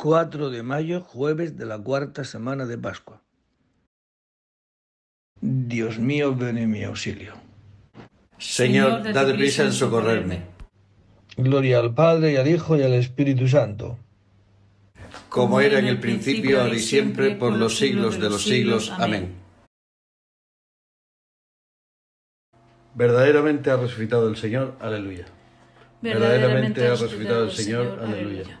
4 de mayo, jueves de la cuarta semana de Pascua. Dios mío, ven en mi auxilio. Señor, date prisa en socorrerme. Gloria al Padre y al Hijo y al Espíritu Santo. Como era en el principio, ahora y siempre, por los siglos de los siglos. Amén. Verdaderamente ha resucitado el Señor. Aleluya. Verdaderamente ha resucitado el Señor. Aleluya.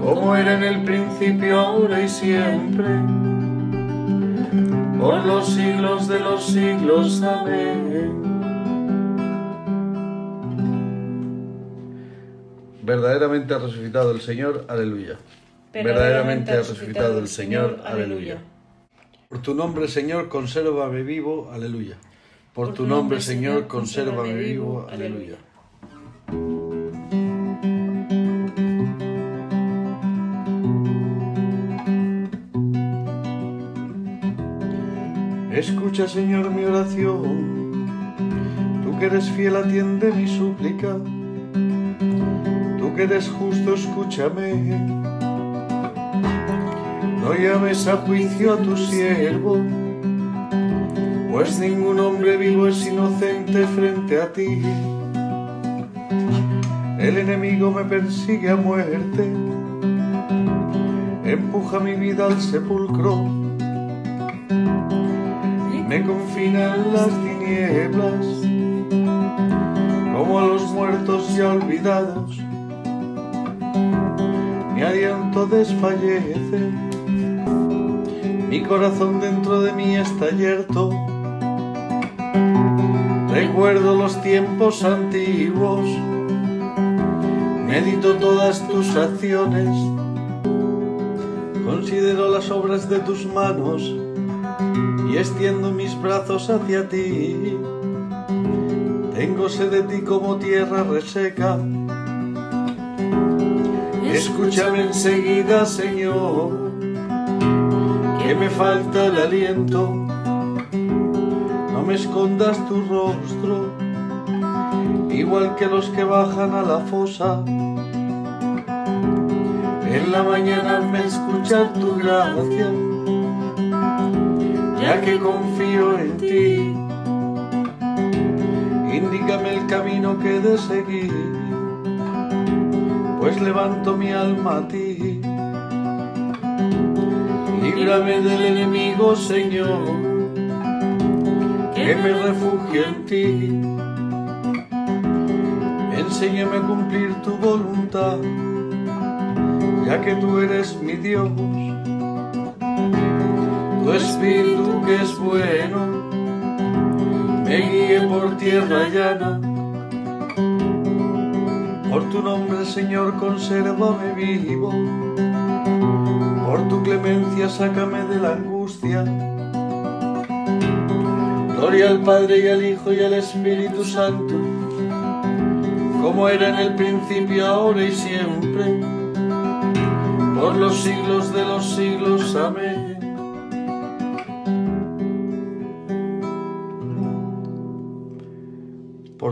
como era en el principio, ahora y siempre, por los siglos de los siglos. Amén. Verdaderamente ha resucitado el Señor, aleluya. Verdaderamente ha resucitado el Señor, aleluya. Por tu nombre, Señor, consérvame vivo, aleluya. Por tu nombre, Señor, consérvame vivo, aleluya. Escucha, Señor, mi oración. Tú que eres fiel, atiende mi súplica. Tú que eres justo, escúchame. No llames a juicio a tu siervo, pues ningún hombre vivo es inocente frente a ti. El enemigo me persigue a muerte, empuja mi vida al sepulcro me confinan las tinieblas, como a los muertos ya olvidados. Mi aliento desfallece, mi corazón dentro de mí está yerto. Recuerdo los tiempos antiguos, medito todas tus acciones, considero las obras de tus manos y extiendo mis brazos hacia ti. Tengo sed de ti como tierra reseca. Escúchame enseguida, Señor, que me falta el aliento. No me escondas tu rostro, igual que los que bajan a la fosa. En la mañana me escuchar tu gracia ya que confío en ti. Indícame el camino que de seguir, pues levanto mi alma a ti. Líbrame del enemigo, Señor, que me refugio en ti. Enséñame a cumplir tu voluntad, ya que tú eres mi Dios tu espíritu que es bueno, me guíe por tierra llana. Por tu nombre, Señor, consérvame vivo. Por tu clemencia, sácame de la angustia. Gloria al Padre y al Hijo y al Espíritu Santo, como era en el principio, ahora y siempre, por los siglos de los siglos. Amén.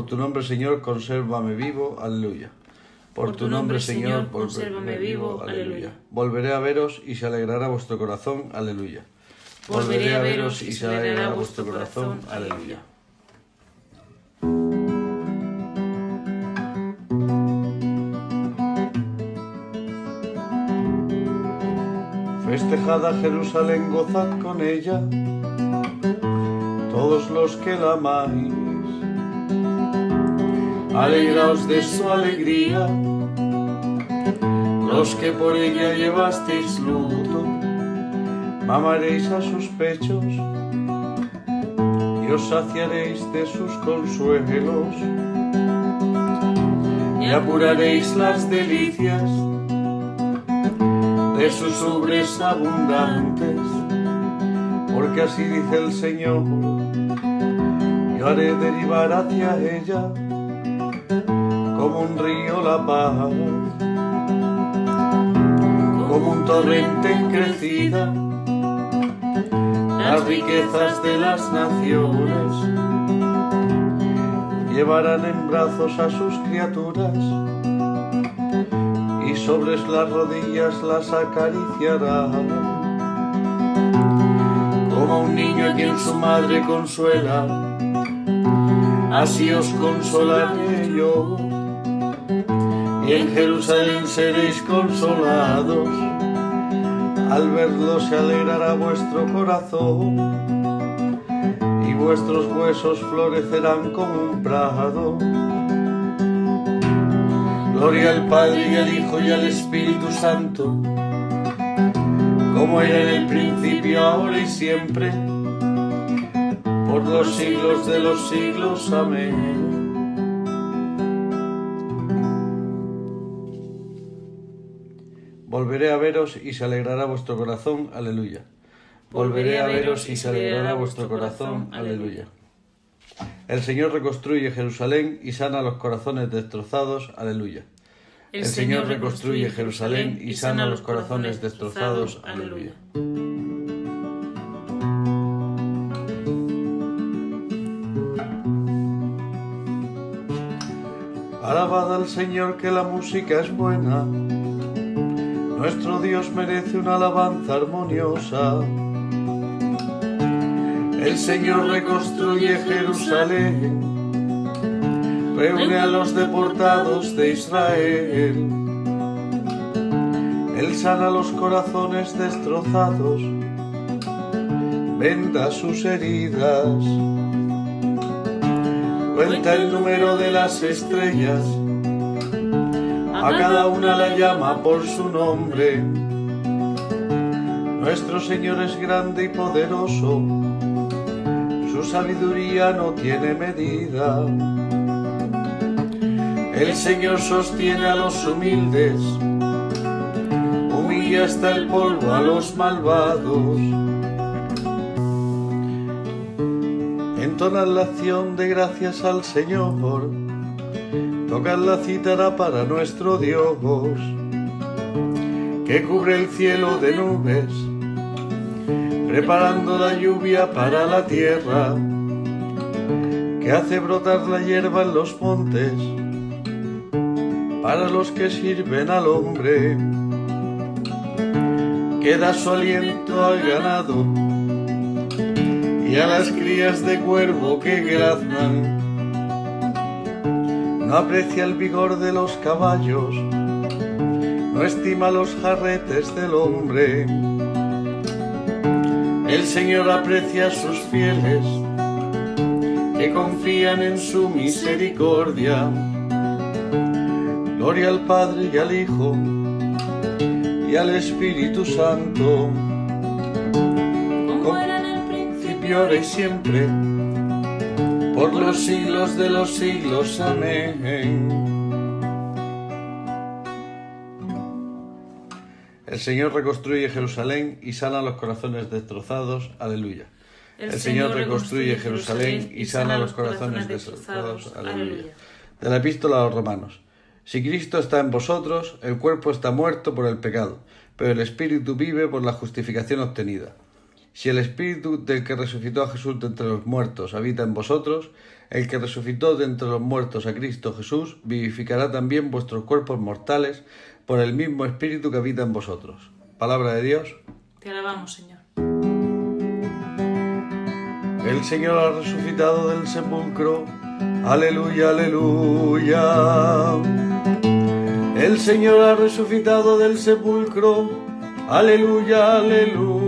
Tu nombre, Señor, consérvame vivo. Aleluya. Por tu nombre, Señor, consérvame vivo. Aleluya. Volveré a veros y se alegrará vuestro corazón. Aleluya. Volveré a veros y se alegrará vuestro corazón. Aleluya. Festejad a Jerusalén, gozad con ella, todos los que la amáis. Alegraos de su alegría, los que por ella llevasteis luto, mamaréis a sus pechos y os saciaréis de sus consuelos y apuraréis las delicias de sus ubres abundantes, porque así dice el Señor, yo haré derivar hacia ella como un río la paz, como un torrente en crecida, las riquezas de las naciones llevarán en brazos a sus criaturas y sobre las rodillas las acariciará. Como un niño a quien su madre consuela, así os consolaré yo. Y en Jerusalén seréis consolados, al verlo se alegrará vuestro corazón, y vuestros huesos florecerán como un prado. Gloria al Padre y al Hijo y al Espíritu Santo, como era en el principio, ahora y siempre, por los siglos de los siglos. Amén. Volveré a veros y se alegrará vuestro corazón. Aleluya. Volveré a veros y se alegrará vuestro corazón. Aleluya. El Señor reconstruye Jerusalén y sana los corazones destrozados. Aleluya. El Señor reconstruye Jerusalén y sana los corazones destrozados. Aleluya. Alabad al Señor que la música es buena. Nuestro Dios merece una alabanza armoniosa. El Señor reconstruye Jerusalén, reúne a los deportados de Israel. Él sana los corazones destrozados, venda sus heridas, cuenta el número de las estrellas, a cada una la llama por su nombre. Nuestro Señor es grande y poderoso su sabiduría no tiene medida. El Señor sostiene a los humildes, humilla hasta el polvo a los malvados. Entonad la acción de gracias al Señor, tocad la cítara para nuestro Dios, que cubre el cielo de nubes preparando la lluvia para la tierra, que hace brotar la hierba en los montes, para los que sirven al hombre, que da su aliento al ganado y a las crías de cuervo que graznan. No aprecia el vigor de los caballos, no estima los jarretes del hombre el Señor aprecia a sus fieles que confían en su misericordia. Gloria al Padre y al Hijo y al Espíritu Santo, como era en el principio, ahora y siempre, por los siglos de los siglos. Amén. El Señor reconstruye Jerusalén y sana los corazones destrozados. Aleluya. El, Señor reconstruye Jerusalén y sana los corazones destrozados. Aleluya. De la epístola a los romanos. Si Cristo está en vosotros, el cuerpo está muerto por el pecado, pero el espíritu vive por la justificación obtenida. Si el espíritu del que resucitó a Jesús de entre los muertos habita en vosotros, el que resucitó de entre los muertos a Cristo Jesús vivificará también vuestros cuerpos mortales por el mismo espíritu que habita en vosotros. Palabra de Dios. Te alabamos, Señor. El Señor ha resucitado del sepulcro. Aleluya, aleluya. El Señor ha resucitado del sepulcro. Aleluya, aleluya.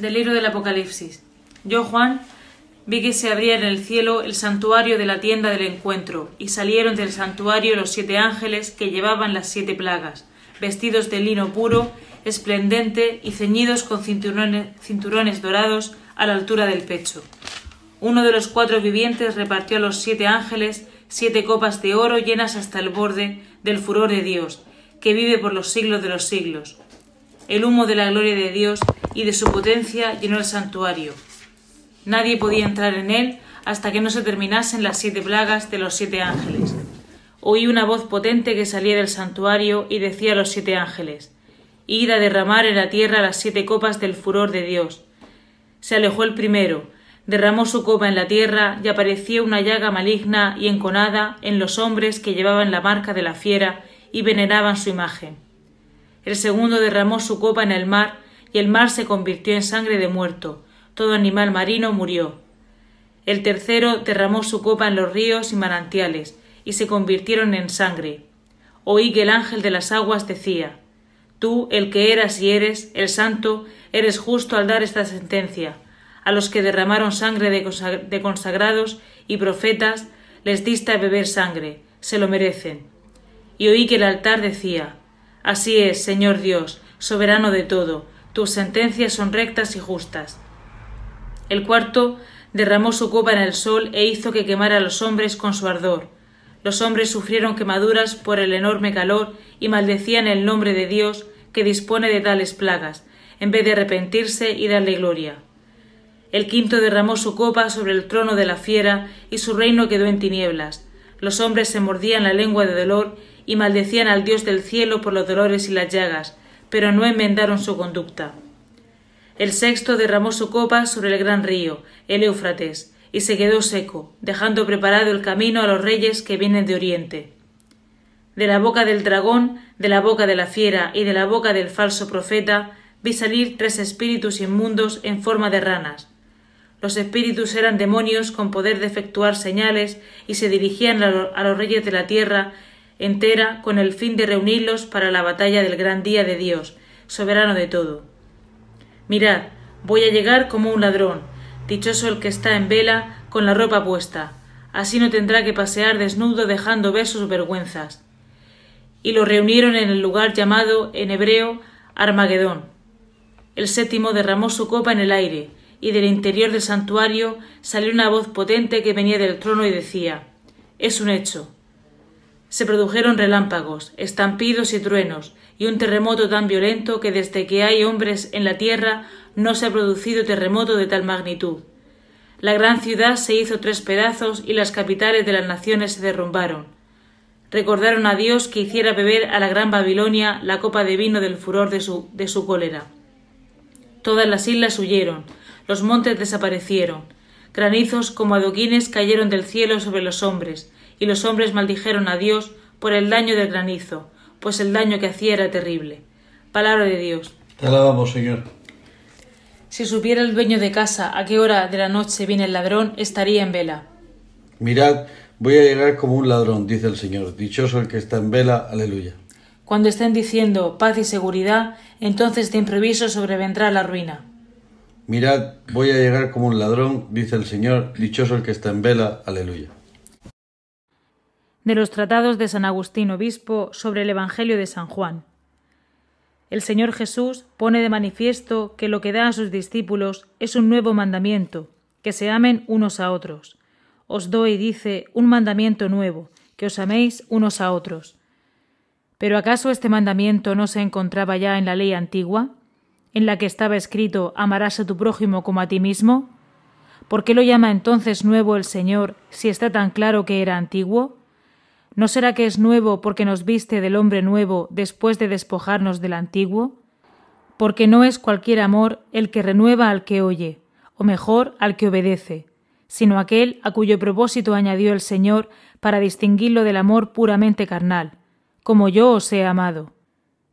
Del libro del Apocalipsis. Yo, Juan, vi que se abría en el cielo el santuario de la tienda del encuentro, y salieron del santuario los siete ángeles que llevaban las siete plagas, vestidos de lino puro, esplendente y ceñidos con cinturones, cinturones dorados a la altura del pecho. Uno de los cuatro vivientes repartió a los siete ángeles siete copas de oro llenas hasta el borde del furor de Dios, que vive por los siglos de los siglos. El humo de la gloria de Dios y de su potencia llenó el santuario. Nadie podía entrar en él hasta que no se terminasen las siete plagas de los siete ángeles. Oí una voz potente que salía del santuario y decía a los siete ángeles Id a derramar en la tierra las siete copas del furor de Dios. Se alejó el primero, derramó su copa en la tierra y apareció una llaga maligna y enconada en los hombres que llevaban la marca de la fiera y veneraban su imagen. El segundo derramó su copa en el mar y el mar se convirtió en sangre de muerto, todo animal marino murió. El tercero derramó su copa en los ríos y manantiales, y se convirtieron en sangre. Oí que el ángel de las aguas decía Tú, el que eras y eres, el santo, eres justo al dar esta sentencia. A los que derramaron sangre de consagrados y profetas, les diste a beber sangre, se lo merecen. Y oí que el altar decía Así es, Señor Dios, soberano de todo, tus sentencias son rectas y justas. El cuarto derramó su copa en el sol e hizo que quemara a los hombres con su ardor. Los hombres sufrieron quemaduras por el enorme calor y maldecían el nombre de Dios que dispone de tales plagas, en vez de arrepentirse y darle gloria. El quinto derramó su copa sobre el trono de la fiera y su reino quedó en tinieblas. Los hombres se mordían la lengua de dolor y maldecían al Dios del cielo por los dolores y las llagas, pero no enmendaron su conducta. El sexto derramó su copa sobre el gran río, el Éufrates, y se quedó seco, dejando preparado el camino a los reyes que vienen de oriente. De la boca del dragón, de la boca de la fiera y de la boca del falso profeta vi salir tres espíritus inmundos en forma de ranas. Los espíritus eran demonios con poder de efectuar señales y se dirigían a los reyes de la tierra entera con el fin de reunirlos para la batalla del gran día de Dios, soberano de todo. Mirad, voy a llegar como un ladrón, dichoso el que está en vela con la ropa puesta, así no tendrá que pasear desnudo dejando ver sus vergüenzas. Y lo reunieron en el lugar llamado en hebreo Armagedón. El séptimo derramó su copa en el aire, y del interior del santuario salió una voz potente que venía del trono y decía Es un hecho se produjeron relámpagos, estampidos y truenos, y un terremoto tan violento que desde que hay hombres en la tierra no se ha producido terremoto de tal magnitud. La gran ciudad se hizo tres pedazos y las capitales de las naciones se derrumbaron. Recordaron a Dios que hiciera beber a la gran Babilonia la copa de vino del furor de su, de su cólera. Todas las islas huyeron, los montes desaparecieron, granizos como adoquines cayeron del cielo sobre los hombres, y los hombres maldijeron a Dios por el daño del granizo, pues el daño que hacía era terrible. Palabra de Dios. Te alabamos, Señor. Si supiera el dueño de casa a qué hora de la noche viene el ladrón, estaría en vela. Mirad, voy a llegar como un ladrón, dice el Señor. Dichoso el que está en vela. Aleluya. Cuando estén diciendo paz y seguridad, entonces de improviso sobrevendrá la ruina. Mirad, voy a llegar como un ladrón, dice el Señor, dichoso el que está en vela, aleluya. De los tratados de San Agustín Obispo sobre el Evangelio de San Juan. El Señor Jesús pone de manifiesto que lo que da a sus discípulos es un nuevo mandamiento, que se amen unos a otros. Os doy, dice, un mandamiento nuevo, que os améis unos a otros. Pero ¿acaso este mandamiento no se encontraba ya en la ley antigua, en la que estaba escrito amarás a tu prójimo como a ti mismo? ¿Por qué lo llama entonces nuevo el Señor si está tan claro que era antiguo? ¿No será que es nuevo porque nos viste del hombre nuevo después de despojarnos del antiguo? Porque no es cualquier amor el que renueva al que oye, o mejor al que obedece, sino aquel a cuyo propósito añadió el Señor para distinguirlo del amor puramente carnal, como yo os he amado.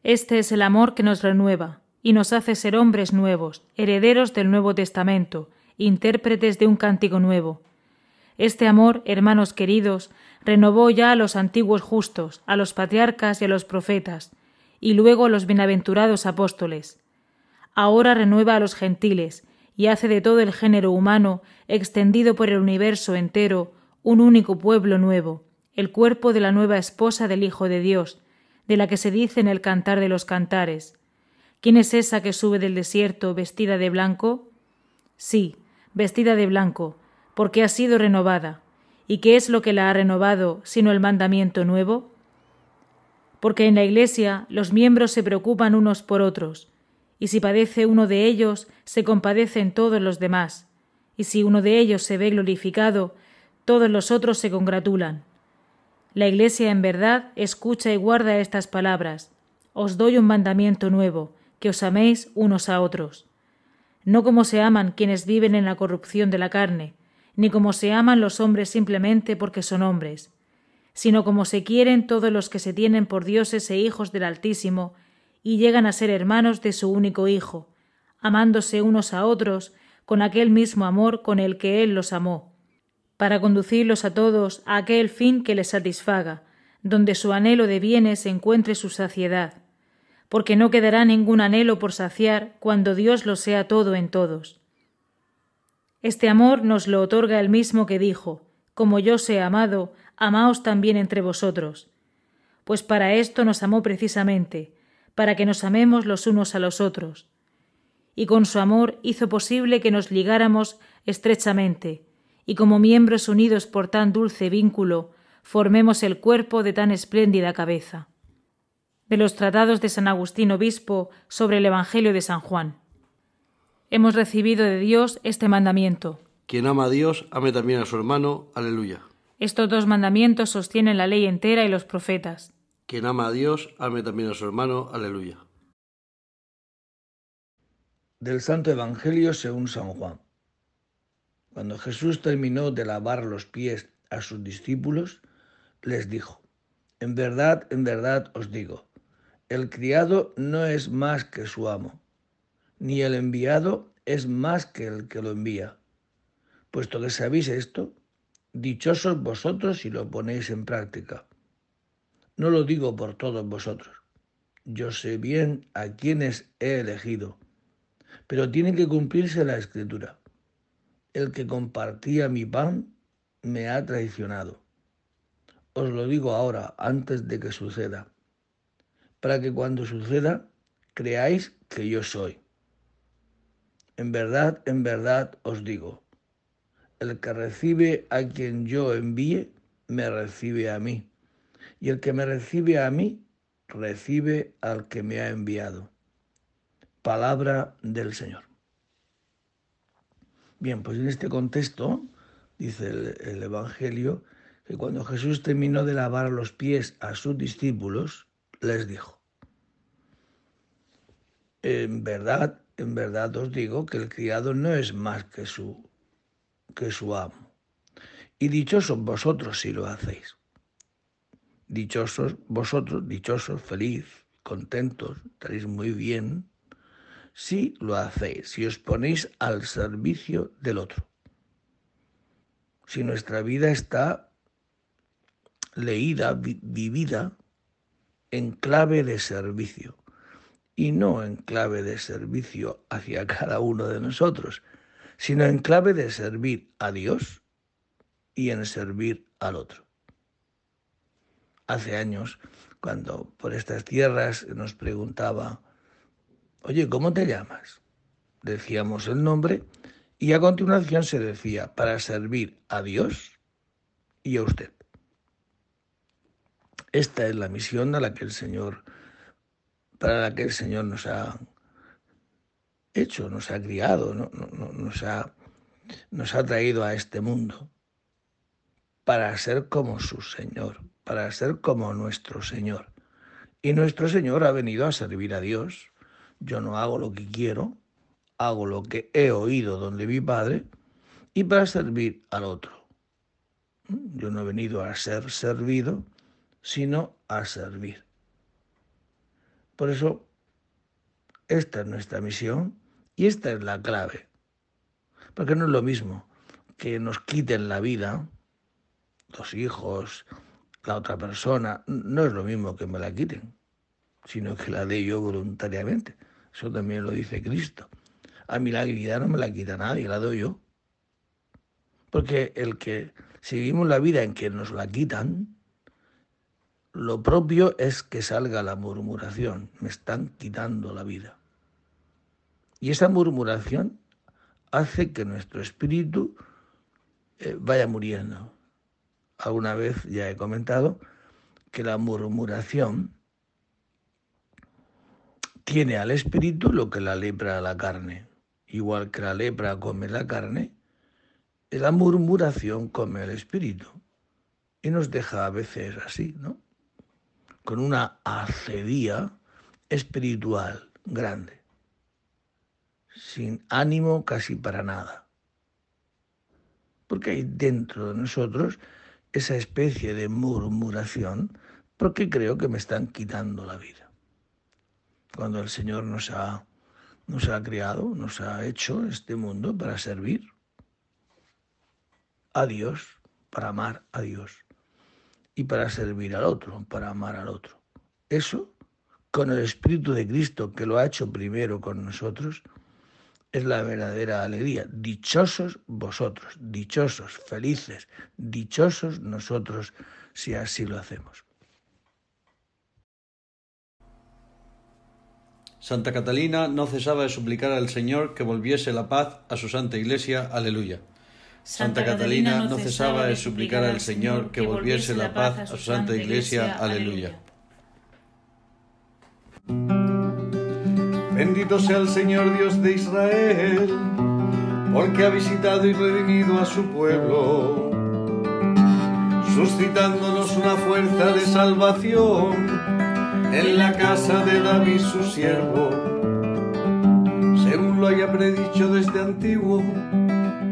Este es el amor que nos renueva, y nos hace ser hombres nuevos, herederos del Nuevo Testamento, intérpretes de un cántico nuevo. Este amor, hermanos queridos, renovó ya a los antiguos justos, a los patriarcas y a los profetas, y luego a los bienaventurados apóstoles. Ahora renueva a los gentiles, y hace de todo el género humano, extendido por el universo entero, un único pueblo nuevo, el cuerpo de la nueva esposa del Hijo de Dios, de la que se dice en el cantar de los cantares. ¿Quién es esa que sube del desierto vestida de blanco? Sí, vestida de blanco, porque ha sido renovada, ¿Y qué es lo que la ha renovado sino el mandamiento nuevo? Porque en la Iglesia los miembros se preocupan unos por otros, y si padece uno de ellos, se compadecen todos los demás, y si uno de ellos se ve glorificado, todos los otros se congratulan. La Iglesia en verdad escucha y guarda estas palabras. Os doy un mandamiento nuevo, que os améis unos a otros. No como se aman quienes viven en la corrupción de la carne, ni como se aman los hombres simplemente porque son hombres, sino como se quieren todos los que se tienen por dioses e hijos del Altísimo, y llegan a ser hermanos de su único Hijo, amándose unos a otros con aquel mismo amor con el que Él los amó, para conducirlos a todos a aquel fin que les satisfaga, donde su anhelo de bienes encuentre su saciedad, porque no quedará ningún anhelo por saciar cuando Dios lo sea todo en todos. Este amor nos lo otorga el mismo que dijo, Como yo sé amado, amaos también entre vosotros. Pues para esto nos amó precisamente, para que nos amemos los unos a los otros. Y con su amor hizo posible que nos ligáramos estrechamente, y como miembros unidos por tan dulce vínculo, formemos el cuerpo de tan espléndida cabeza. De los tratados de San Agustín Obispo sobre el Evangelio de San Juan. Hemos recibido de Dios este mandamiento. Quien ama a Dios, ame también a su hermano. Aleluya. Estos dos mandamientos sostienen la ley entera y los profetas. Quien ama a Dios, ame también a su hermano. Aleluya. Del Santo Evangelio según San Juan. Cuando Jesús terminó de lavar los pies a sus discípulos, les dijo, En verdad, en verdad os digo, el criado no es más que su amo ni el enviado es más que el que lo envía. Puesto que sabéis esto, dichosos vosotros si lo ponéis en práctica. No lo digo por todos vosotros. Yo sé bien a quienes he elegido, pero tiene que cumplirse la escritura. El que compartía mi pan me ha traicionado. Os lo digo ahora, antes de que suceda, para que cuando suceda creáis que yo soy. En verdad, en verdad os digo, el que recibe a quien yo envíe, me recibe a mí. Y el que me recibe a mí, recibe al que me ha enviado. Palabra del Señor. Bien, pues en este contexto, dice el, Evangelio, que cuando Jesús terminó de lavar los pies a sus discípulos, les dijo, en verdad, en verdad os digo que el criado no es más que su, que su amo. Y dichosos vosotros si lo hacéis. Dichosos vosotros, dichosos, feliz, contentos, estaréis muy bien si lo hacéis, si os ponéis al servicio del otro. Si nuestra vida está leída, vivida en clave de servicio y no en clave de servicio hacia cada uno de nosotros, sino en clave de servir a Dios y en servir al otro. Hace años, cuando por estas tierras nos preguntaba, oye, ¿cómo te llamas? Decíamos el nombre y a continuación se decía, para servir a Dios y a usted. Esta es la misión a la que el Señor, para la que el Señor nos ha hecho, nos ha criado, nos, ha, nos ha traído a este mundo para ser como su Señor, para ser como nuestro Señor. Y nuestro Señor ha venido a servir a Dios. Yo no hago lo que quiero, hago lo que he oído donde mi Padre y para servir al otro. Yo no he venido a ser servido, sino a servir. Por eso, esta es nuestra misión y esta es la clave. Porque no es lo mismo que nos quiten la vida, los hijos, la otra persona, no es lo mismo que me la quiten, sino que la dé yo voluntariamente. Eso también lo dice Cristo. A mí la vida no me la quita nadie, la doy yo. Porque el que seguimos la vida en que nos la quitan, lo propio es que salga la murmuración, me están quitando la vida. Y esa murmuración hace que nuestro espíritu eh, vaya muriendo. Alguna vez ya he comentado que la murmuración tiene al espíritu lo que la lepra a la carne. Igual que la lepra come la carne, la murmuración come el espíritu. Y nos deja a veces así, ¿no? Con una acedía espiritual grande, sin ánimo casi para nada. Porque hay dentro de nosotros esa especie de murmuración, porque creo que me están quitando la vida. Cuando el Señor nos ha, nos ha creado, nos ha hecho este mundo para servir a Dios, para amar a Dios y para servir al otro, para amar al otro. Eso, con el Espíritu de Cristo que lo ha hecho primero con nosotros, es la verdadera alegría. Dichosos vosotros, dichosos, felices, dichosos nosotros si así lo hacemos. Santa Catalina no cesaba de suplicar al Señor que volviese la paz a su Santa Iglesia. Aleluya. Santa Catalina no cesaba de suplicar al Señor que volviese la paz a su Santa Iglesia. Aleluya. Bendito sea el Señor Dios de Israel, porque ha visitado y redimido a su pueblo, suscitándonos una fuerza de salvación en la casa de David su siervo, según lo haya predicho desde antiguo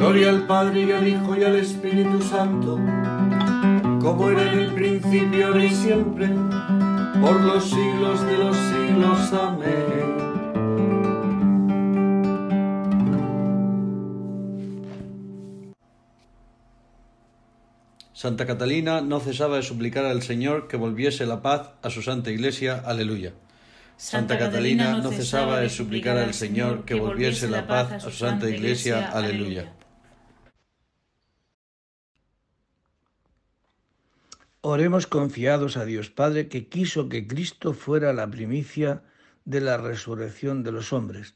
Gloria al Padre y al Hijo y al Espíritu Santo, como era en el principio, ahora y siempre, por los siglos de los siglos. Amén. Santa Catalina no cesaba de suplicar al Señor que volviese la paz a su Santa Iglesia. Aleluya. Santa Catalina no cesaba de suplicar al Señor que volviese la paz a su Santa Iglesia. Aleluya. Oremos confiados a Dios Padre que quiso que Cristo fuera la primicia de la resurrección de los hombres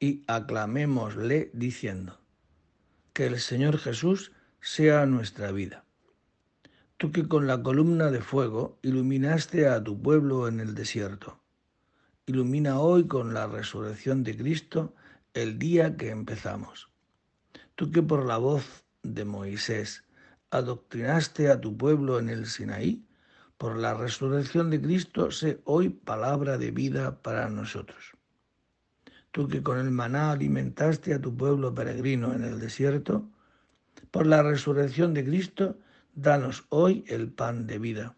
y aclamémosle diciendo, que el Señor Jesús sea nuestra vida. Tú que con la columna de fuego iluminaste a tu pueblo en el desierto, ilumina hoy con la resurrección de Cristo el día que empezamos. Tú que por la voz de Moisés adoctrinaste a tu pueblo en el Sinaí, por la resurrección de Cristo, sé hoy palabra de vida para nosotros. Tú que con el maná alimentaste a tu pueblo peregrino en el desierto, por la resurrección de Cristo, danos hoy el pan de vida.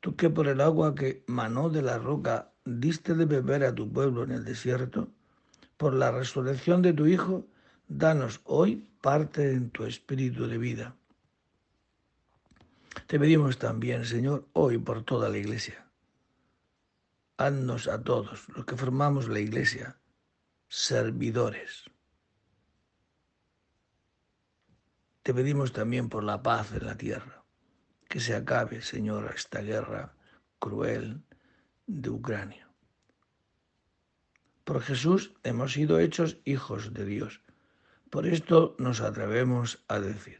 Tú que por el agua que manó de la roca diste de beber a tu pueblo en el desierto, por la resurrección de tu Hijo, danos hoy parte en tu espíritu de vida. Te pedimos también, Señor, hoy por toda la Iglesia. Haznos a todos los que formamos la Iglesia servidores. Te pedimos también por la paz en la tierra, que se acabe, Señor, esta guerra cruel de Ucrania. Por Jesús hemos sido hechos hijos de Dios. Por esto nos atrevemos a decir,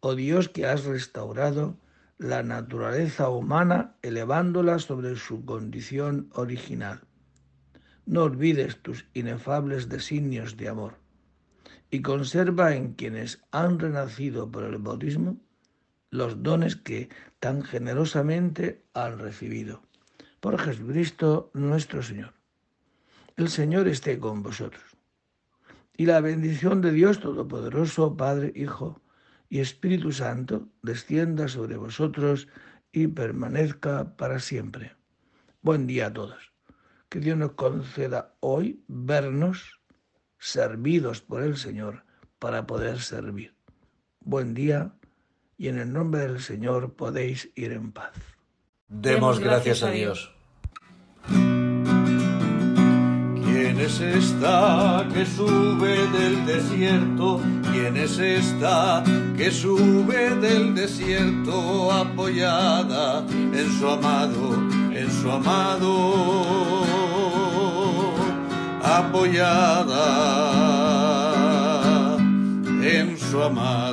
oh Dios que has restaurado la naturaleza humana elevándola sobre su condición original. No olvides tus inefables designios de amor y conserva en quienes han renacido por el bautismo los dones que tan generosamente han recibido. Por Jesucristo nuestro Señor. El Señor esté con vosotros. Y la bendición de Dios Todopoderoso, Padre, Hijo, y Espíritu Santo descienda sobre vosotros y permanezca para siempre. Buen día a todos. Que Dios nos conceda hoy vernos servidos por el Señor para poder servir. Buen día y en el nombre del Señor podéis ir en paz. Demos gracias a Dios. ¿Quién es esta que sube del desierto? ¿Quién es esta que sube del desierto apoyada en su amado, en su amado? Apoyada en su amado.